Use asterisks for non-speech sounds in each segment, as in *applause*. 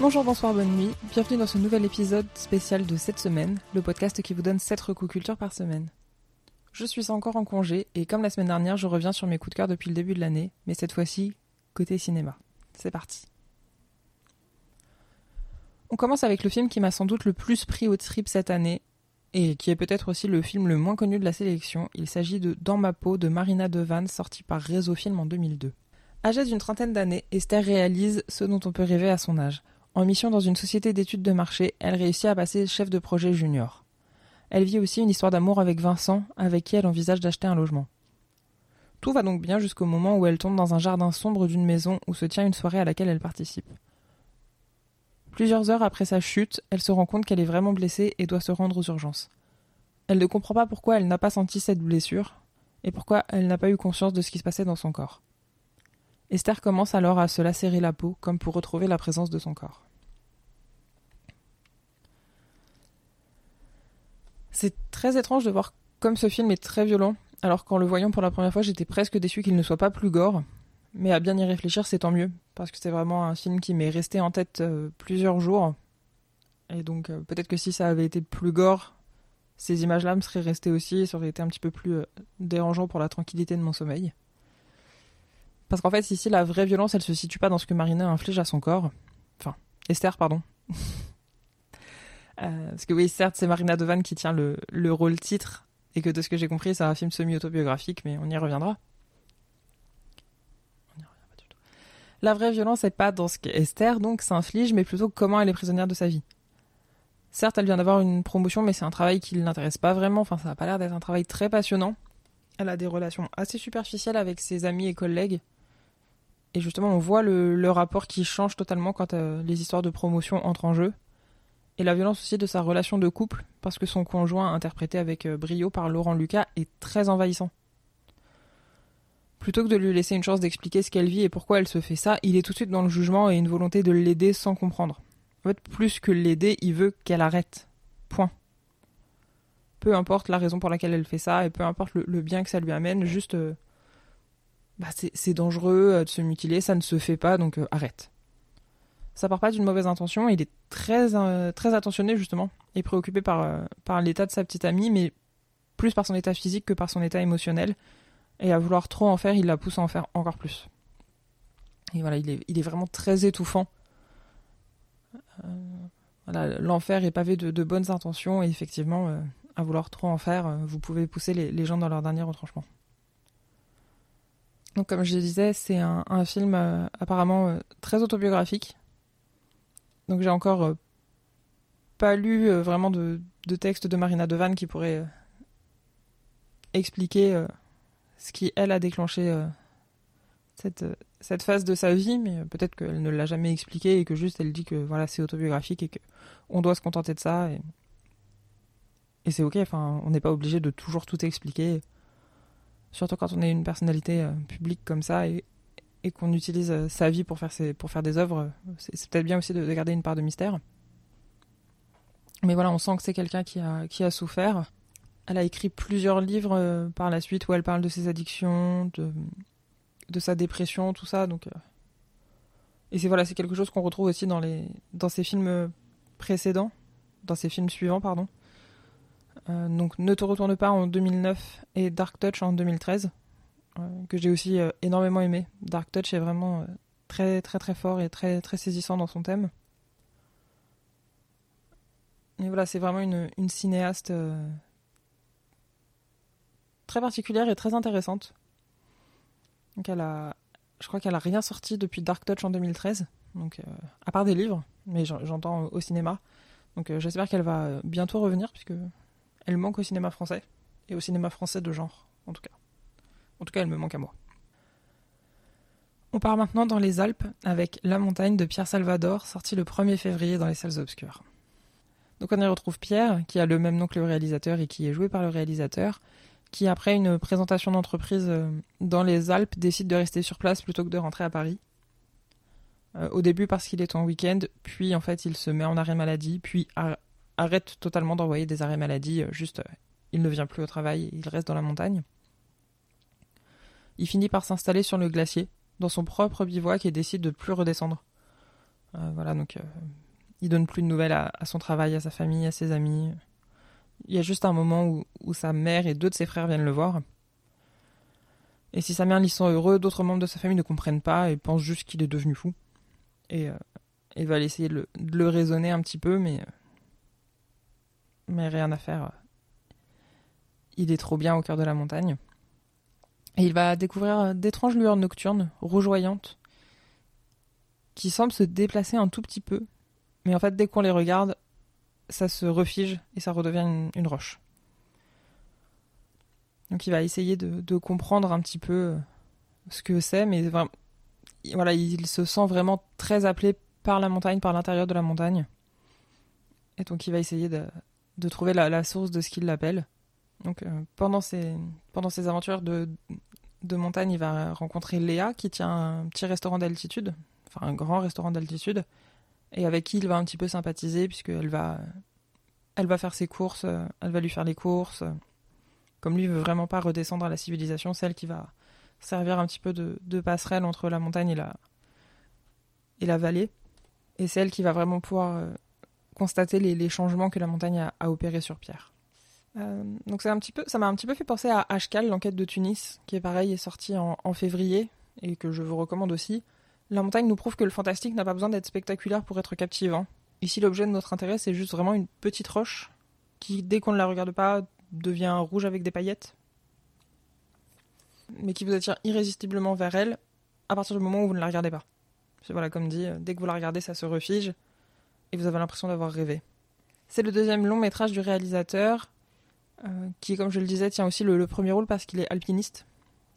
Bonjour, bonsoir, bonne nuit. Bienvenue dans ce nouvel épisode spécial de cette semaine, le podcast qui vous donne 7 recours par semaine. Je suis encore en congé et comme la semaine dernière, je reviens sur mes coups de cœur depuis le début de l'année, mais cette fois-ci, côté cinéma. C'est parti. On commence avec le film qui m'a sans doute le plus pris au trip cette année, et qui est peut-être aussi le film le moins connu de la sélection. Il s'agit de Dans ma peau de Marina Devan, sorti par Réseau Film en 2002. Âgée d'une trentaine d'années, Esther réalise ce dont on peut rêver à son âge. En mission dans une société d'études de marché, elle réussit à passer chef de projet junior. Elle vit aussi une histoire d'amour avec Vincent, avec qui elle envisage d'acheter un logement. Tout va donc bien jusqu'au moment où elle tombe dans un jardin sombre d'une maison où se tient une soirée à laquelle elle participe. Plusieurs heures après sa chute, elle se rend compte qu'elle est vraiment blessée et doit se rendre aux urgences. Elle ne comprend pas pourquoi elle n'a pas senti cette blessure et pourquoi elle n'a pas eu conscience de ce qui se passait dans son corps. Esther commence alors à se lacérer la peau comme pour retrouver la présence de son corps. C'est très étrange de voir comme ce film est très violent, alors qu'en le voyant pour la première fois, j'étais presque déçu qu'il ne soit pas plus gore. Mais à bien y réfléchir, c'est tant mieux, parce que c'est vraiment un film qui m'est resté en tête euh, plusieurs jours. Et donc euh, peut-être que si ça avait été plus gore, ces images-là me seraient restées aussi, et ça aurait été un petit peu plus euh, dérangeant pour la tranquillité de mon sommeil. Parce qu'en fait, ici, la vraie violence, elle se situe pas dans ce que Marina inflige à son corps. Enfin, Esther, pardon. *laughs* parce que oui, certes, c'est Marina Devan qui tient le, le rôle titre, et que de ce que j'ai compris, c'est un film semi-autobiographique, mais on y reviendra. La vraie violence n'est pas dans ce qu'Esther donc s'inflige, mais plutôt comment elle est prisonnière de sa vie. Certes, elle vient d'avoir une promotion, mais c'est un travail qui ne l'intéresse pas vraiment. Enfin, ça n'a pas l'air d'être un travail très passionnant. Elle a des relations assez superficielles avec ses amis et collègues. Et justement, on voit le, rapport qui change totalement quand euh, les histoires de promotion entrent en jeu. Et la violence aussi de sa relation de couple, parce que son conjoint, interprété avec euh, brio par Laurent Lucas, est très envahissant. Plutôt que de lui laisser une chance d'expliquer ce qu'elle vit et pourquoi elle se fait ça, il est tout de suite dans le jugement et une volonté de l'aider sans comprendre. En fait, plus que l'aider, il veut qu'elle arrête. Point. Peu importe la raison pour laquelle elle fait ça et peu importe le, bien que ça lui amène, juste. Euh, bah c'est dangereux euh, de se mutiler, ça ne se fait pas, donc euh, arrête. Ça part pas d'une mauvaise intention, il est très, très attentionné justement et préoccupé par, par l'état de sa petite amie, mais plus par son état physique que par son état émotionnel. Et à vouloir trop en faire, il la pousse à en faire encore plus. Et voilà, il est, il est vraiment très étouffant. Euh, l'enfer est pavé de, bonnes intentions et effectivement, euh, à vouloir trop en faire, euh, vous pouvez pousser les, les, gens dans leur dernier retranchement. Donc comme je disais, c'est un, film apparemment très autobiographique. Donc j'ai encore pas lu vraiment de, texte de Marina Devan qui pourrait expliquer ce qui, elle, a déclenché euh, cette, euh, phase de sa vie, mais euh, peut-être qu'elle ne l'a jamais expliqué et que juste elle dit que voilà, c'est autobiographique et qu'on doit se contenter de ça. Et, et c'est ok, enfin, on n'est pas obligé de toujours tout expliquer. Surtout quand on est une personnalité publique comme ça et, qu'on utilise sa vie pour faire, pour faire des œuvres, c'est peut-être bien aussi de, de, garder une part de mystère. Mais voilà, on sent que c'est quelqu'un qui a, qui a souffert elle a écrit plusieurs livres euh, par la suite où elle parle de ses addictions, de, de sa dépression, tout ça. Donc, euh. Et c'est voilà, c'est quelque chose qu'on retrouve aussi dans, les, dans ses films précédents, dans ses films suivants, pardon. Euh, donc Ne te retourne pas en 2009 et Dark Touch en 2013, que j'ai aussi énormément aimé. Dark Touch est vraiment très très très fort et très très saisissant dans son thème. Et voilà, c'est vraiment une, cinéaste très particulière et très intéressante. Donc elle a, je crois qu'elle a rien sorti depuis Dark Touch en 2013, donc euh, à part des livres, mais j'entends au cinéma. Donc euh, j'espère qu'elle va euh, bientôt revenir puisque elle manque au cinéma français et au cinéma français de genre, en tout cas. En tout cas, elle me manque à moi. On part maintenant dans les Alpes avec La montagne de Pierre Salvador, sorti le 1er février dans les salles obscures. Donc on y retrouve Pierre, qui a le même nom que le réalisateur et qui est joué par le réalisateur, qui, après une présentation d'entreprise euh, dans les Alpes, décide de rester sur place plutôt que de rentrer à Paris. Euh, au début parce qu'il est en week-end, puis en fait il se met en arrêt maladie, puis arrête totalement d'envoyer des arrêts maladie, euh, juste il ne vient plus au travail, il reste dans la montagne. Il finit par s'installer sur le glacier, dans son propre bivouac et décide de plus redescendre. voilà, donc il donne plus de nouvelles à, son travail, à sa famille, à ses amis. Il y a juste un moment où, sa mère et deux de ses frères viennent le voir. Et si sa mère l'y sent heureux, d'autres membres de sa famille ne comprennent pas et pensent juste qu'il est devenu fou. Et il va essayer de le, raisonner un petit peu, mais, mais rien à faire. Il est trop bien au cœur de la montagne. Et il va découvrir d'étranges lueurs nocturnes, rougeoyantes, qui semblent se déplacer un tout petit peu. Mais en fait, dès qu'on les regarde, ça se refige et ça redevient une, roche. Donc il va essayer de, comprendre un petit peu ce que c'est, mais voilà, il se sent vraiment très appelé par la montagne, par l'intérieur de la montagne. Et donc il va essayer de, trouver la, source de ce qu'il l'appelle. Donc euh, pendant, ses, pendant aventures de, de montagne, il va rencontrer Léa qui tient un petit restaurant d'altitude, enfin un grand restaurant d'altitude, et avec qui il va un petit peu sympathiser puisqu'elle va, elle va faire ses courses, euh, elle va lui faire les courses. Comme lui veut vraiment pas redescendre à la civilisation, celle qui va servir un petit peu de, de passerelle entre la montagne et la, et la vallée. Et c'est elle qui va vraiment pouvoir euh, constater les, changements que la montagne a, opérés sur Pierre. Euh, donc un petit peu, ça m'a un petit peu fait penser à Ashkal, l'enquête de Tunis, qui est pareil, est sorti en, février et que je vous recommande aussi. La montagne nous prouve que le fantastique n'a pas besoin d'être spectaculaire pour être captivant. Ici, l'objet de notre intérêt, c'est juste vraiment une petite roche qui, dès qu'on ne la regarde pas, devient rouge avec des paillettes, mais qui vous attire irrésistiblement vers elle à partir du moment où vous ne la regardez pas. Voilà, comme dit, euh, dès que vous la regardez, ça se refige et vous avez l'impression d'avoir rêvé. C'est le deuxième long métrage du réalisateur, euh, qui, comme je le disais, tient aussi le, premier rôle parce qu'il est alpiniste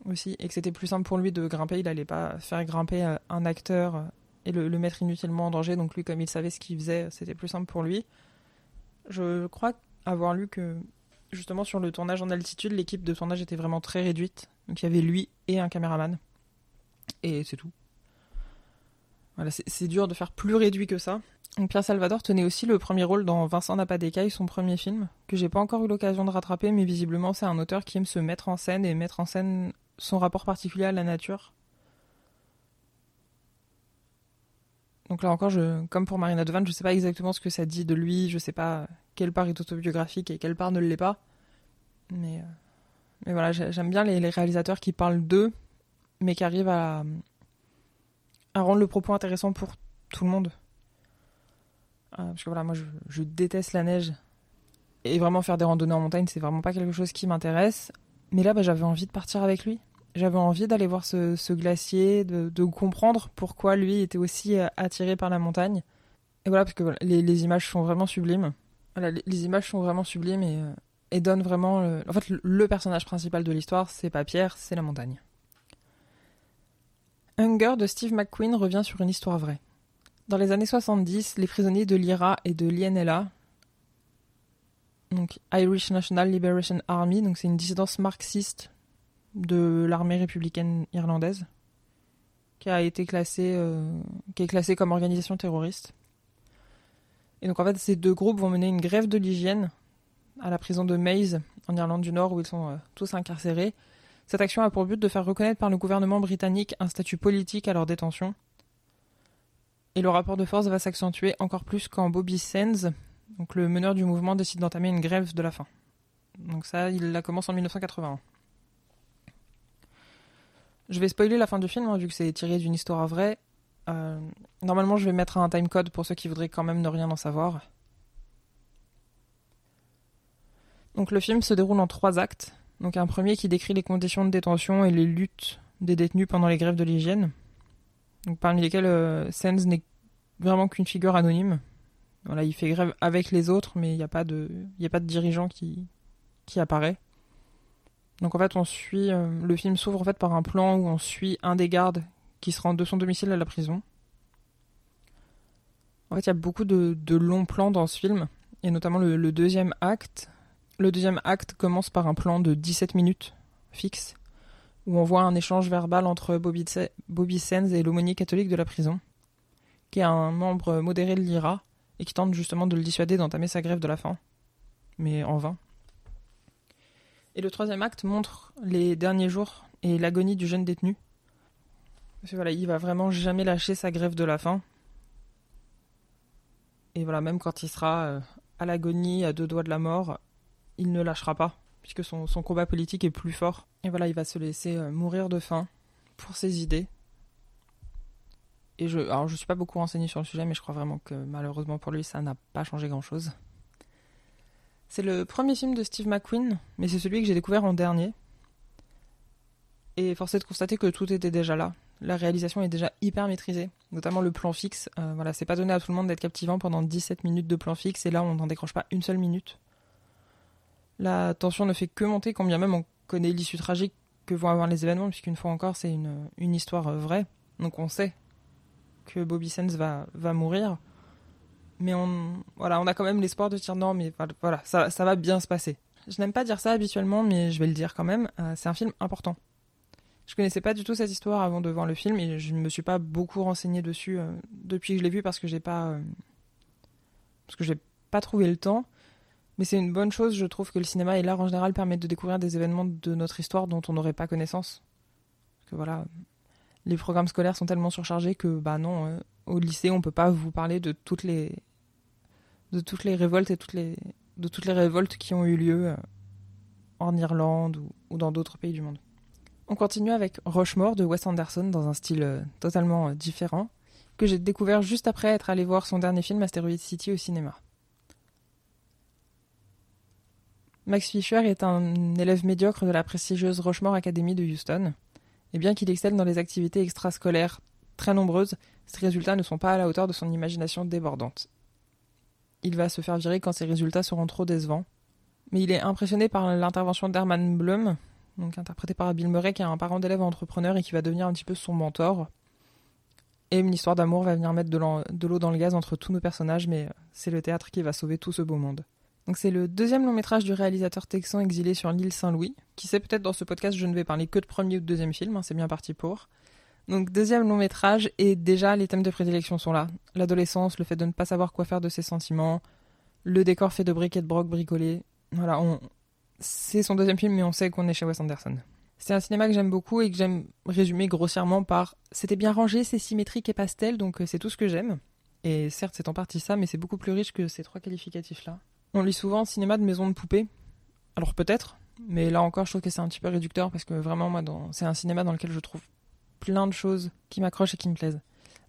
aussi, et que c'était plus simple pour lui de grimper. Il n'allait pas faire grimper euh, un acteur et le, mettre inutilement en danger. Donc lui, comme il savait ce qu'il faisait, c'était plus simple pour lui. Je crois avoir lu que justement sur le tournage en altitude, l'équipe de tournage était vraiment très réduite. Donc il y avait lui et un caméraman. Et c'est tout. C'est dur de faire plus réduit que ça. Pierre Salvador tenait aussi le premier rôle dans Vincent n'a pas d'écaille, son premier film, que j'ai pas encore eu l'occasion de rattraper, mais visiblement c'est un auteur qui aime se mettre en scène et mettre en scène son rapport particulier à la nature. Donc là encore, comme pour Marina Devan, je sais pas exactement ce que ça dit de lui, je sais pas quelle part est autobiographique et quelle part ne l'est pas. Mais, euh, mais voilà, j'aime bien les, réalisateurs qui parlent d'eux, mais qui arrivent à, à rendre le propos intéressant pour tout le monde. Euh, parce que voilà, moi je, déteste la neige. Et vraiment faire des randonnées en montagne, c'est vraiment pas quelque chose qui m'intéresse. Mais là, bah, j'avais envie de partir avec lui. J'avais envie d'aller voir ce, glacier, de, comprendre pourquoi lui était aussi euh, attiré par la montagne. Et voilà, parce que les, images sont vraiment sublimes. Voilà, les, images sont vraiment sublimes et, euh, et donnent vraiment. En fait, le personnage principal de l'histoire, c'est pas Pierre, c'est la montagne. Hunger de Steve McQueen revient sur une histoire vraie. Dans les années 70, les prisonniers de l'IRA et de l'INLA, donc Irish National Liberation Army, c'est une dissidence marxiste de l'armée républicaine irlandaise, qui a été classée, euh, est classée comme organisation terroriste. Et donc en fait, ces deux groupes vont mener une grève de l'hygiène à la prison de Maze en Irlande du Nord où ils sont euh, tous incarcérés cette action a pour but de faire reconnaître par le gouvernement britannique un statut politique à leur détention. Et le rapport de force va s'accentuer encore plus quand Bobby Sands, le meneur du mouvement, décide d'entamer une grève de la faim. Donc ça, il la commence en 1981. Je vais spoiler la fin du film, hein, vu que c'est tiré d'une histoire vraie. Euh, normalement, je vais mettre un timecode pour ceux qui voudraient quand même ne rien en savoir. Donc le film se déroule en trois actes. Donc un premier qui décrit les conditions de détention et les luttes des détenus pendant les grèves de l'hygiène. Donc parmi lesquels euh, Sens n'est vraiment qu'une figure anonyme. Il fait grève avec les autres, mais il n'y a pas de, il a pas de dirigeant qui, qui apparaît. Donc en fait, on suit, euh, le film s'ouvre en fait par un plan où on suit un des gardes qui se rend de son domicile à la prison. En fait, il y a beaucoup de, longs plans dans ce film, et notamment le deuxième acte le deuxième acte commence par un plan de 17 minutes fixe, où on voit un échange verbal entre Bobby, Sands et l'aumônier catholique de la prison, qui est un membre modéré de l'IRA et qui tente justement de le dissuader d'entamer sa grève de la faim, mais en vain. Et le troisième acte montre les derniers jours et l'agonie du jeune détenu. Parce que voilà, il va vraiment jamais lâcher sa grève de la faim. Et voilà, même quand il sera euh, à l'agonie, à deux doigts de la mort, il ne lâchera pas, puisque son, combat politique est plus fort. Et voilà, il va se laisser euh, mourir de faim pour ses idées. Et je, alors je suis pas beaucoup renseigné sur le sujet, mais je crois vraiment que malheureusement pour lui, ça n'a pas changé grand chose. C'est le premier film de Steve McQueen, mais c'est celui que j'ai découvert en dernier. Et force est de constater que tout était déjà là. La réalisation est déjà hyper maîtrisée, notamment le plan fixe. Euh, voilà, c'est pas donné à tout le monde d'être captivant pendant 17 minutes de plan fixe, et là on n'en décroche pas une seule minute. La tension ne fait que monter, quand bien même on connaît l'issue tragique que vont avoir les événements, puisqu'une fois encore c'est une, histoire euh, vraie. Donc on sait que Bobby Sands va, mourir. Mais on, voilà, on a quand même l'espoir de dire non, mais voilà, ça, va bien se passer. Je n'aime pas dire ça habituellement, mais je vais le dire quand même. Euh, c'est un film important. Je connaissais pas du tout cette histoire avant de voir le film et je ne me suis pas beaucoup renseigné dessus euh, depuis que je l'ai vu parce que j'ai pas parce que pas trouvé le temps. Mais c'est une bonne chose, je trouve que le cinéma et l'art en général permettent de découvrir des événements de notre histoire dont on n'aurait pas connaissance. Parce que voilà, les programmes scolaires sont tellement surchargés que bah non, euh, au lycée on peut pas vous parler de toutes les de toutes les révoltes et toutes les de toutes les révoltes qui ont eu lieu euh, en Irlande ou, dans d'autres pays du monde. On continue avec Rushmore de Wes Anderson dans un style euh, totalement différent que j'ai découvert juste après être allé voir son dernier film Asteroid City au cinéma. Max Fisher est un élève médiocre de la prestigieuse Rushmore Academy de Houston. Et bien qu'il excelle dans les activités extrascolaires très nombreuses, ses résultats ne sont pas à la hauteur de son imagination débordante. Il va se faire virer quand ses résultats seront trop décevants. Mais il est impressionné par l'intervention d'Herman Blum, interprété par Bill Murray, qui est un parent d'élève entrepreneur et qui va devenir un petit peu son mentor. Et une histoire d'amour va venir mettre de l'eau dans le gaz entre tous nos personnages, mais c'est le théâtre qui va sauver tout ce beau monde. Donc c'est le deuxième long métrage du réalisateur texan exilé sur l'île Saint-Louis. Qui sait peut-être dans ce podcast je ne vais parler que de premier ou de deuxième film, hein, c'est bien parti pour. Donc deuxième long métrage et déjà les thèmes de prédilection sont là. L'adolescence, le fait de ne pas savoir quoi faire de ses sentiments, le décor fait de briquets de broc bricolés. Voilà, c'est son deuxième film mais on sait qu'on est chez Wes Anderson. C'est un cinéma que j'aime beaucoup et que j'aime résumer grossièrement par c'était bien rangé, c'est symétrique et pastel donc euh, c'est tout ce que j'aime. Et certes c'est en partie ça mais c'est beaucoup plus riche que ces trois qualificatifs là. On lit souvent cinéma de maison de poupée. Alors peut-être, mais là encore, je trouve que c'est un petit peu réducteur parce que vraiment, moi, c'est un cinéma dans lequel je trouve plein de choses qui m'accrochent et qui me plaisent.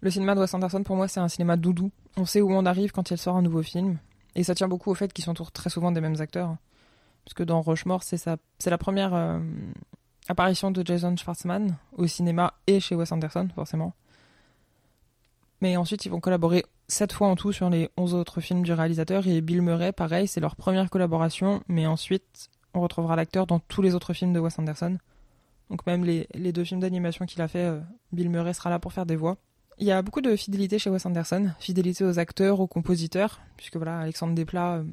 Le cinéma de Wes Anderson, pour moi, c'est un cinéma doudou. On sait où on arrive quand il sort un nouveau film. Et ça tient beaucoup au fait qu'il s'entoure très souvent des mêmes acteurs. Parce que dans Rushmore, c'est, c'est la première euh, apparition de Jason Schwartzman au cinéma et chez Wes Anderson, forcément. Mais ensuite, ils vont collaborer sept fois en tout sur les 11 autres films du réalisateur. Et Bill Murray, pareil, c'est leur première collaboration. Mais ensuite, on retrouvera l'acteur dans tous les autres films de Wes Anderson. Donc même les, les deux films d'animation qu'il a fait, euh, Bill Murray sera là pour faire des voix. Il y a beaucoup de fidélité chez Wes Anderson, fidélité aux acteurs, aux compositeurs, puisque voilà, Alexandre Desplat, euh,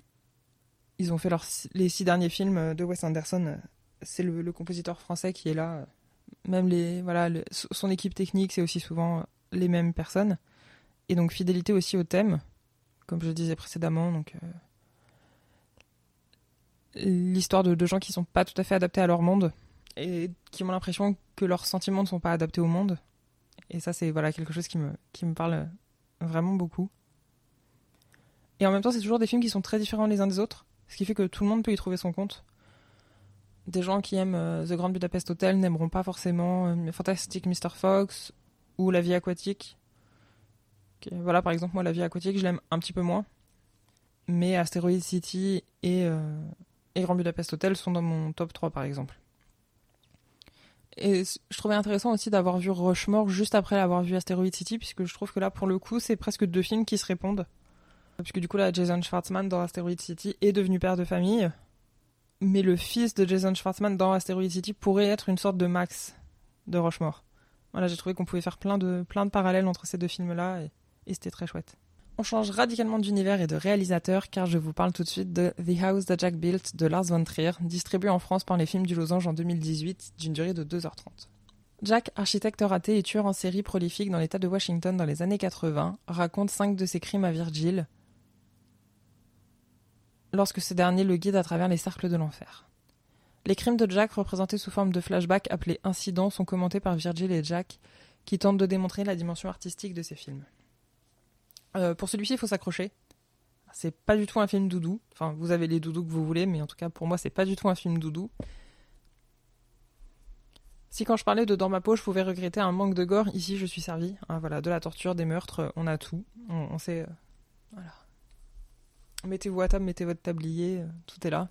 ils ont fait leurs, les six derniers films euh, de Wes Anderson. c'est le, compositeur français qui est là. Même les, voilà, son équipe technique, c'est aussi souvent les mêmes personnes. Et donc fidélité aussi au thème, comme je disais précédemment. Donc euh, l'histoire de, de, gens qui sont pas tout à fait adaptés à leur monde et qui ont l'impression que leurs sentiments ne sont pas adaptés au monde. Et ça, c'est voilà quelque chose qui me qui me parle vraiment beaucoup. Et en même temps, c'est toujours des films qui sont très différents les uns des autres, ce qui fait que tout le monde peut y trouver son compte. Des gens qui aiment euh, The Grand Budapest Hotel n'aimeront pas forcément euh, Fantastic Mr. Fox ou La vie aquatique voilà, par exemple, moi, la vie aquatique, je l'aime un petit peu moins. Mais Asteroid City et, euh, Grand Budapest Hotel sont dans mon top 3, par exemple. Et je trouvais intéressant aussi d'avoir vu Rushmore juste après avoir vu Asteroid City, puisque je trouve que là, pour le coup, c'est presque deux films qui se répondent. Puisque du coup, là, Jason Schwartzman dans Asteroid City est devenu père de famille. Mais le fils de Jason Schwartzman dans Asteroid City pourrait être une sorte de Max de Rushmore. Voilà, j'ai trouvé qu'on pouvait faire plein de, plein parallèles entre ces deux films-là. Et c'était très chouette. On change radicalement d'univers et de réalisateur car je vous parle tout de suite de The House That Jack Built de Lars von Trier, distribué en France par les films du Losange en 2018 d'une durée de 2h30. Jack, architecte raté et tueur en série prolifique dans l'état de Washington dans les années 80, raconte cinq de ses crimes à Virgil lorsque ce dernier le guide à travers les cercles de l'enfer. Les crimes de Jack représentés sous forme de flashbacks appelés incidents sont commentés par Virgil et Jack qui tentent de démontrer la dimension artistique de ces films. Euh, pour celui-ci, il faut s'accrocher. C'est pas du tout un film doudou. Enfin, vous avez les doudous que vous voulez, mais en tout cas, pour moi, c'est pas du tout un film doudou. Si quand je parlais de Dans ma peau, je pouvais regretter un manque de gore, ici je suis servi. Hein, voilà, de la torture, des meurtres, on a tout. On, sait. Euh, voilà. Mettez-vous à table, mettez votre tablier, euh, tout est là.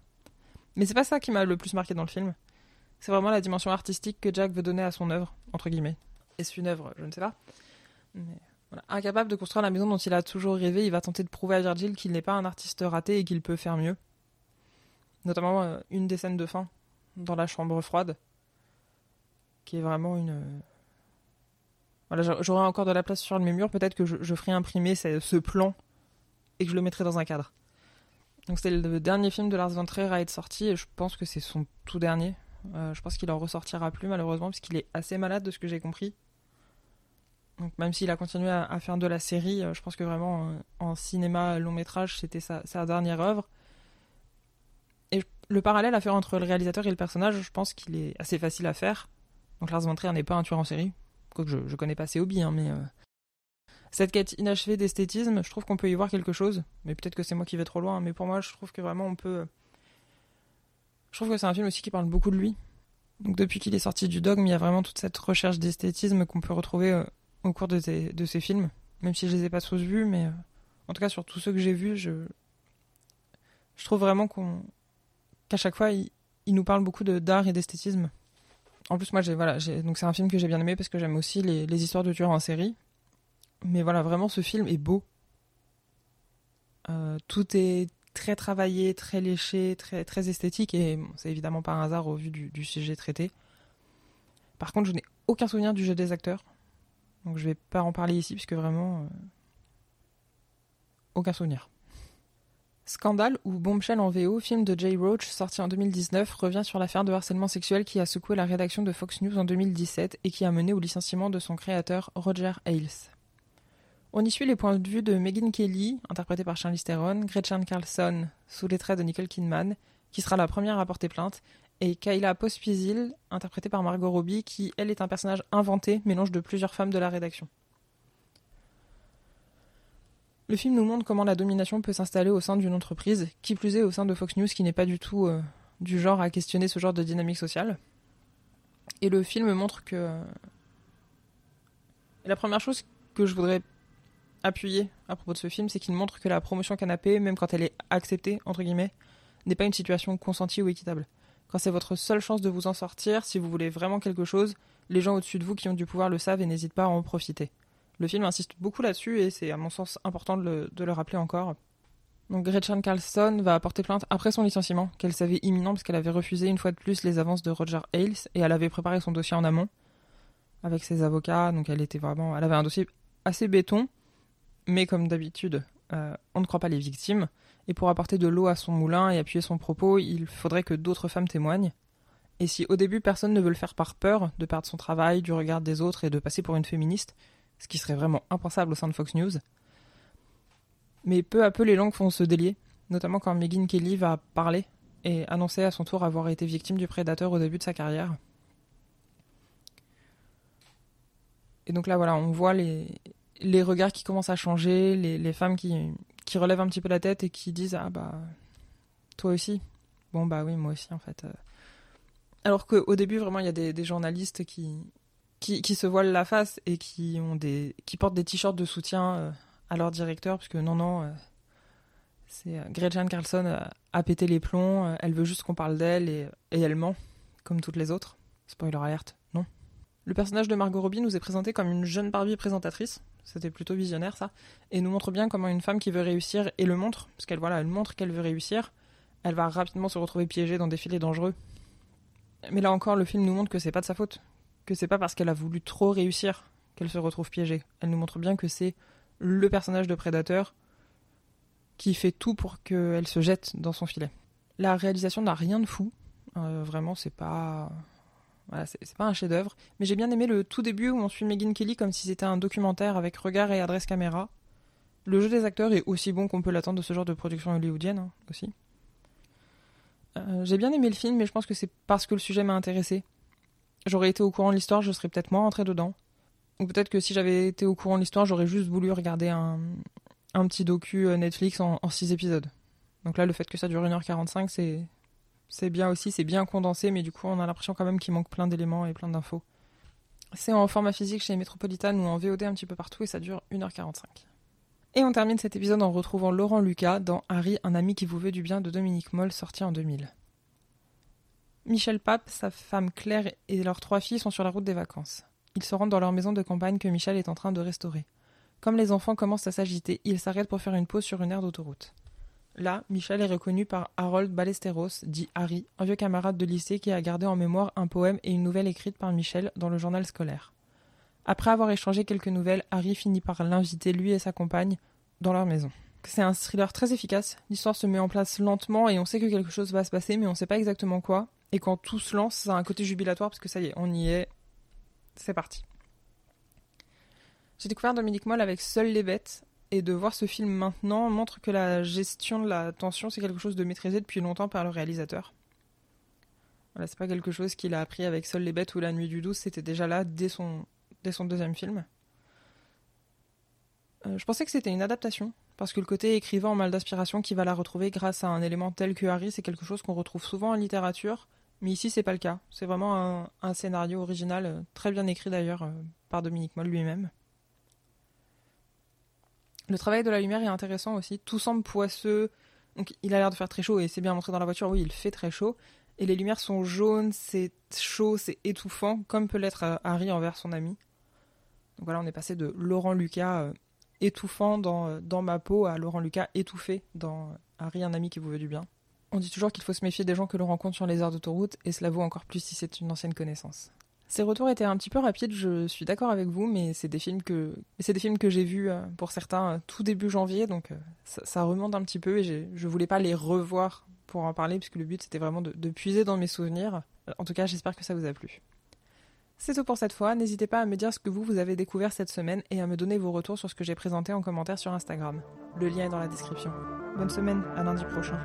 Mais c'est pas ça qui m'a le plus marqué dans le film. C'est vraiment la dimension artistique que Jack veut donner à son œuvre, entre guillemets. Est-ce une œuvre Je ne sais pas. Incapable de construire la maison dont il a toujours rêvé, il va tenter de prouver à Virgil qu'il n'est pas un artiste raté et qu'il peut faire mieux. Notamment euh, une des scènes de fin, dans la chambre froide, qui est vraiment une. Voilà, j'aurais encore de la place sur mes murs, peut-être que je, ferai imprimer ce, plan et que je le mettrai dans un cadre. Donc c'était le dernier film de Lars von Trier à être sorti et je pense que c'est son tout dernier. Euh, je pense qu'il en ressortira plus malheureusement parce qu'il est assez malade de ce que j'ai compris. Donc même s'il a continué à, faire de la série, euh, je pense que vraiment euh, en cinéma long métrage c'était sa, dernière œuvre. Et le parallèle à faire entre le réalisateur et le personnage, je pense qu'il est assez facile à faire. Donc Lars von Trier n'est pas un tueur en série, quoique je, je connais pas ses hobbies, hein, mais euh, cette quête inachevée d'esthétisme, je trouve qu'on peut y voir quelque chose. Mais peut-être que c'est moi qui vais trop loin, mais pour moi, je trouve que vraiment on peut. Je trouve que c'est un film aussi qui parle beaucoup de lui. Donc depuis qu'il est sorti du dogme, il y a vraiment toute cette recherche d'esthétisme qu'on peut retrouver au cours de, de ces films. Même si je les ai pas tous vus, mais euh, en tout cas sur tous ceux que j'ai vus, je, trouve vraiment qu'à chaque fois il, nous parle beaucoup d'art et d'esthétisme. En plus, moi, voilà, donc c'est un film que j'ai bien aimé parce que j'aime aussi les, histoires de tueurs en série. Mais voilà, vraiment, ce film est beau. Euh, tout est très travaillé, très léché, très, très esthétique, et c'est évidemment pas un hasard au vu du, sujet traité. Par contre, je n'ai aucun souvenir du jeu des acteurs, donc je vais pas en parler ici, puisque vraiment. Euh, aucun souvenir. Scandale ou Bombshell en VO, film de Jay Roach sorti en 2019, revient sur l'affaire de harcèlement sexuel qui a secoué la rédaction de Fox News en 2017 et qui a mené au licenciement de son créateur Roger Ailes. On y suit les points de vue de Megan Kelly, interprétée par Charlize Theron, Gretchen Carlson, sous les traits de Nicole Kidman, qui sera la première à porter plainte, et Kayla Pospisil, interprétée par Margot Robbie, qui, elle, est un personnage inventé, mélange de plusieurs femmes de la rédaction. Le film nous montre comment la domination peut s'installer au sein d'une entreprise, qui plus est au sein de Fox News, qui n'est pas du tout euh, du genre à questionner ce genre de dynamique sociale. Et le film montre que. La première chose que je voudrais appuyer à propos de ce film, c'est qu'il montre que la promotion canapé, même quand elle est acceptée, entre guillemets, n'est pas une situation consentie ou équitable. Quand c'est votre seule chance de vous en sortir, si vous voulez vraiment quelque chose, les gens au-dessus de vous qui ont du pouvoir le savent et n'hésitent pas à en profiter. Le film insiste beaucoup là-dessus et c'est à mon sens important de le, rappeler encore. Donc Gretchen Carlson va porter plainte après son licenciement, qu'elle savait imminent parce qu'elle avait refusé une fois de plus les avances de Roger Ailes et elle avait préparé son dossier en amont avec ses avocats. Donc elle était vraiment, elle avait un dossier assez béton, mais comme d'habitude, euh, on ne croit pas les victimes. Et pour apporter de l'eau à son moulin et appuyer son propos, il faudrait que d'autres femmes témoignent. Et si au début personne ne veut le faire par peur de perdre son travail, du regard des autres et de passer pour une féministe, ce qui serait vraiment impensable au sein de Fox News. Mais peu à peu, les langues vont se délier, notamment quand Megan Kelly va parler et annoncer à son tour avoir été victime du prédateur au début de sa carrière. Et donc là, voilà, on voit les, regards qui commencent à changer, les femmes qui, qui relèvent un petit peu la tête et qui disent Ah bah, toi aussi. Bon bah oui, moi aussi en fait. Alors qu'au début, vraiment, il y a des, journalistes qui, qui, se voilent la face et qui ont des qui portent des t-shirts de soutien euh, à leur directeur parce que non non euh, c'est euh, Gretchen Carlson a pété les plombs elle veut juste qu'on parle d'elle et, et, elle ment comme toutes les autres. Spoiler alerte non. Le personnage de Margot Robbie nous est présenté comme une jeune Barbie présentatrice c'était plutôt visionnaire ça et nous montre bien comment une femme qui veut réussir et le montre parce qu'elle voilà elle montre qu'elle veut réussir elle va rapidement se retrouver piégée dans des filets dangereux mais là encore le film nous montre que c'est pas de sa faute que c'est pas parce qu'elle a voulu trop réussir qu'elle se retrouve piégée. Elle nous montre bien que c'est le personnage de prédateur qui fait tout pour qu'elle se jette dans son filet. La réalisation n'a rien de fou. Euh, vraiment, c'est pas. Voilà, c'est pas un chef-d'œuvre. Mais j'ai bien aimé le tout début où on suit Megan Kelly comme si c'était un documentaire avec regard et adresse caméra. Le jeu des acteurs est aussi bon qu'on peut l'attendre de ce genre de production hollywoodienne hein, aussi. Euh, j'ai bien aimé le film, mais je pense que c'est parce que le sujet m'a intéressé j'aurais été au courant de l'histoire, je serais peut-être moins rentré dedans. Ou peut-être que si j'avais été au courant de l'histoire, j'aurais juste voulu regarder un, un petit docu Netflix en, 6 épisodes. Donc là, le fait que ça dure 1h45, c'est, c'est bien aussi, c'est bien condensé, mais du coup, on a l'impression quand même qu'il manque plein d'éléments et plein d'infos. C'est en format physique chez Metropolitan ou en VOD un petit peu partout et ça dure 1h45. Et on termine cet épisode en retrouvant Laurent Lucas dans Harry, un ami qui vous veut du bien de Dominique Moll, sorti en 2000. Michel Pape, sa femme Claire et leurs trois filles sont sur la route des vacances. Ils se rendent dans leur maison de campagne que Michel est en train de restaurer. Comme les enfants commencent à s'agiter, ils s'arrêtent pour faire une pause sur une aire d'autoroute. Là, Michel est reconnu par Harold Ballesteros, dit Harry, un vieux camarade de lycée qui a gardé en mémoire un poème et une nouvelle écrite par Michel dans le journal scolaire. Après avoir échangé quelques nouvelles, Harry finit par l'inviter, lui et sa compagne, dans leur maison. C'est un thriller très efficace. L'histoire se met en place lentement et on sait que quelque chose va se passer, mais on ne sait pas exactement quoi. Et quand tout se lance, ça a un côté jubilatoire parce que ça y est, on y est. C'est parti. J'ai découvert Dominique Moll avec Seules les bêtes, et de voir ce film maintenant montre que la gestion de la tension, c'est quelque chose de maîtrisé depuis longtemps par le réalisateur. Voilà, c'est pas quelque chose qu'il a appris avec Seules les bêtes ou La nuit du 12, c'était déjà là dès son deuxième film. Euh, je pensais que c'était une adaptation, parce que le côté écrivain en mal d'aspiration qui va la retrouver grâce à un élément tel que Harry, c'est quelque chose qu'on retrouve souvent en littérature, mais ici c'est pas le cas. C'est vraiment un, scénario original, euh, très bien écrit d'ailleurs euh, par Dominique Moll lui-même. Le travail de la lumière est intéressant aussi. Tout semble poisseux. Donc il a l'air de faire très chaud et c'est bien montré dans la voiture. Oui, il fait très chaud. Et les lumières sont jaunes, c'est chaud, c'est étouffant, comme peut l'être Harry envers son ami. Donc voilà, on est passé de Laurent Lucas euh, étouffant dans, euh, dans ma peau à Laurent Lucas étouffé dans Harry, un ami qui vous veut du bien. On dit toujours qu'il faut se méfier des gens que l'on rencontre sur les aires d'autoroute, et cela vaut encore plus si c'est une ancienne connaissance. Ces retours étaient un petit peu rapides, je suis d'accord avec vous, mais c'est des films que j'ai vus euh, pour certains tout début janvier, donc ça, remonte un petit peu et je voulais pas les revoir pour en parler puisque le but c'était vraiment de puiser dans mes souvenirs. En tout cas, j'espère que ça vous a plu. C'est tout pour cette fois. N'hésitez pas à me dire ce que vous, vous avez découvert cette semaine et à me donner vos retours sur ce que j'ai présenté en commentaire sur Instagram. Le lien est dans la description. Bonne semaine, à lundi prochain.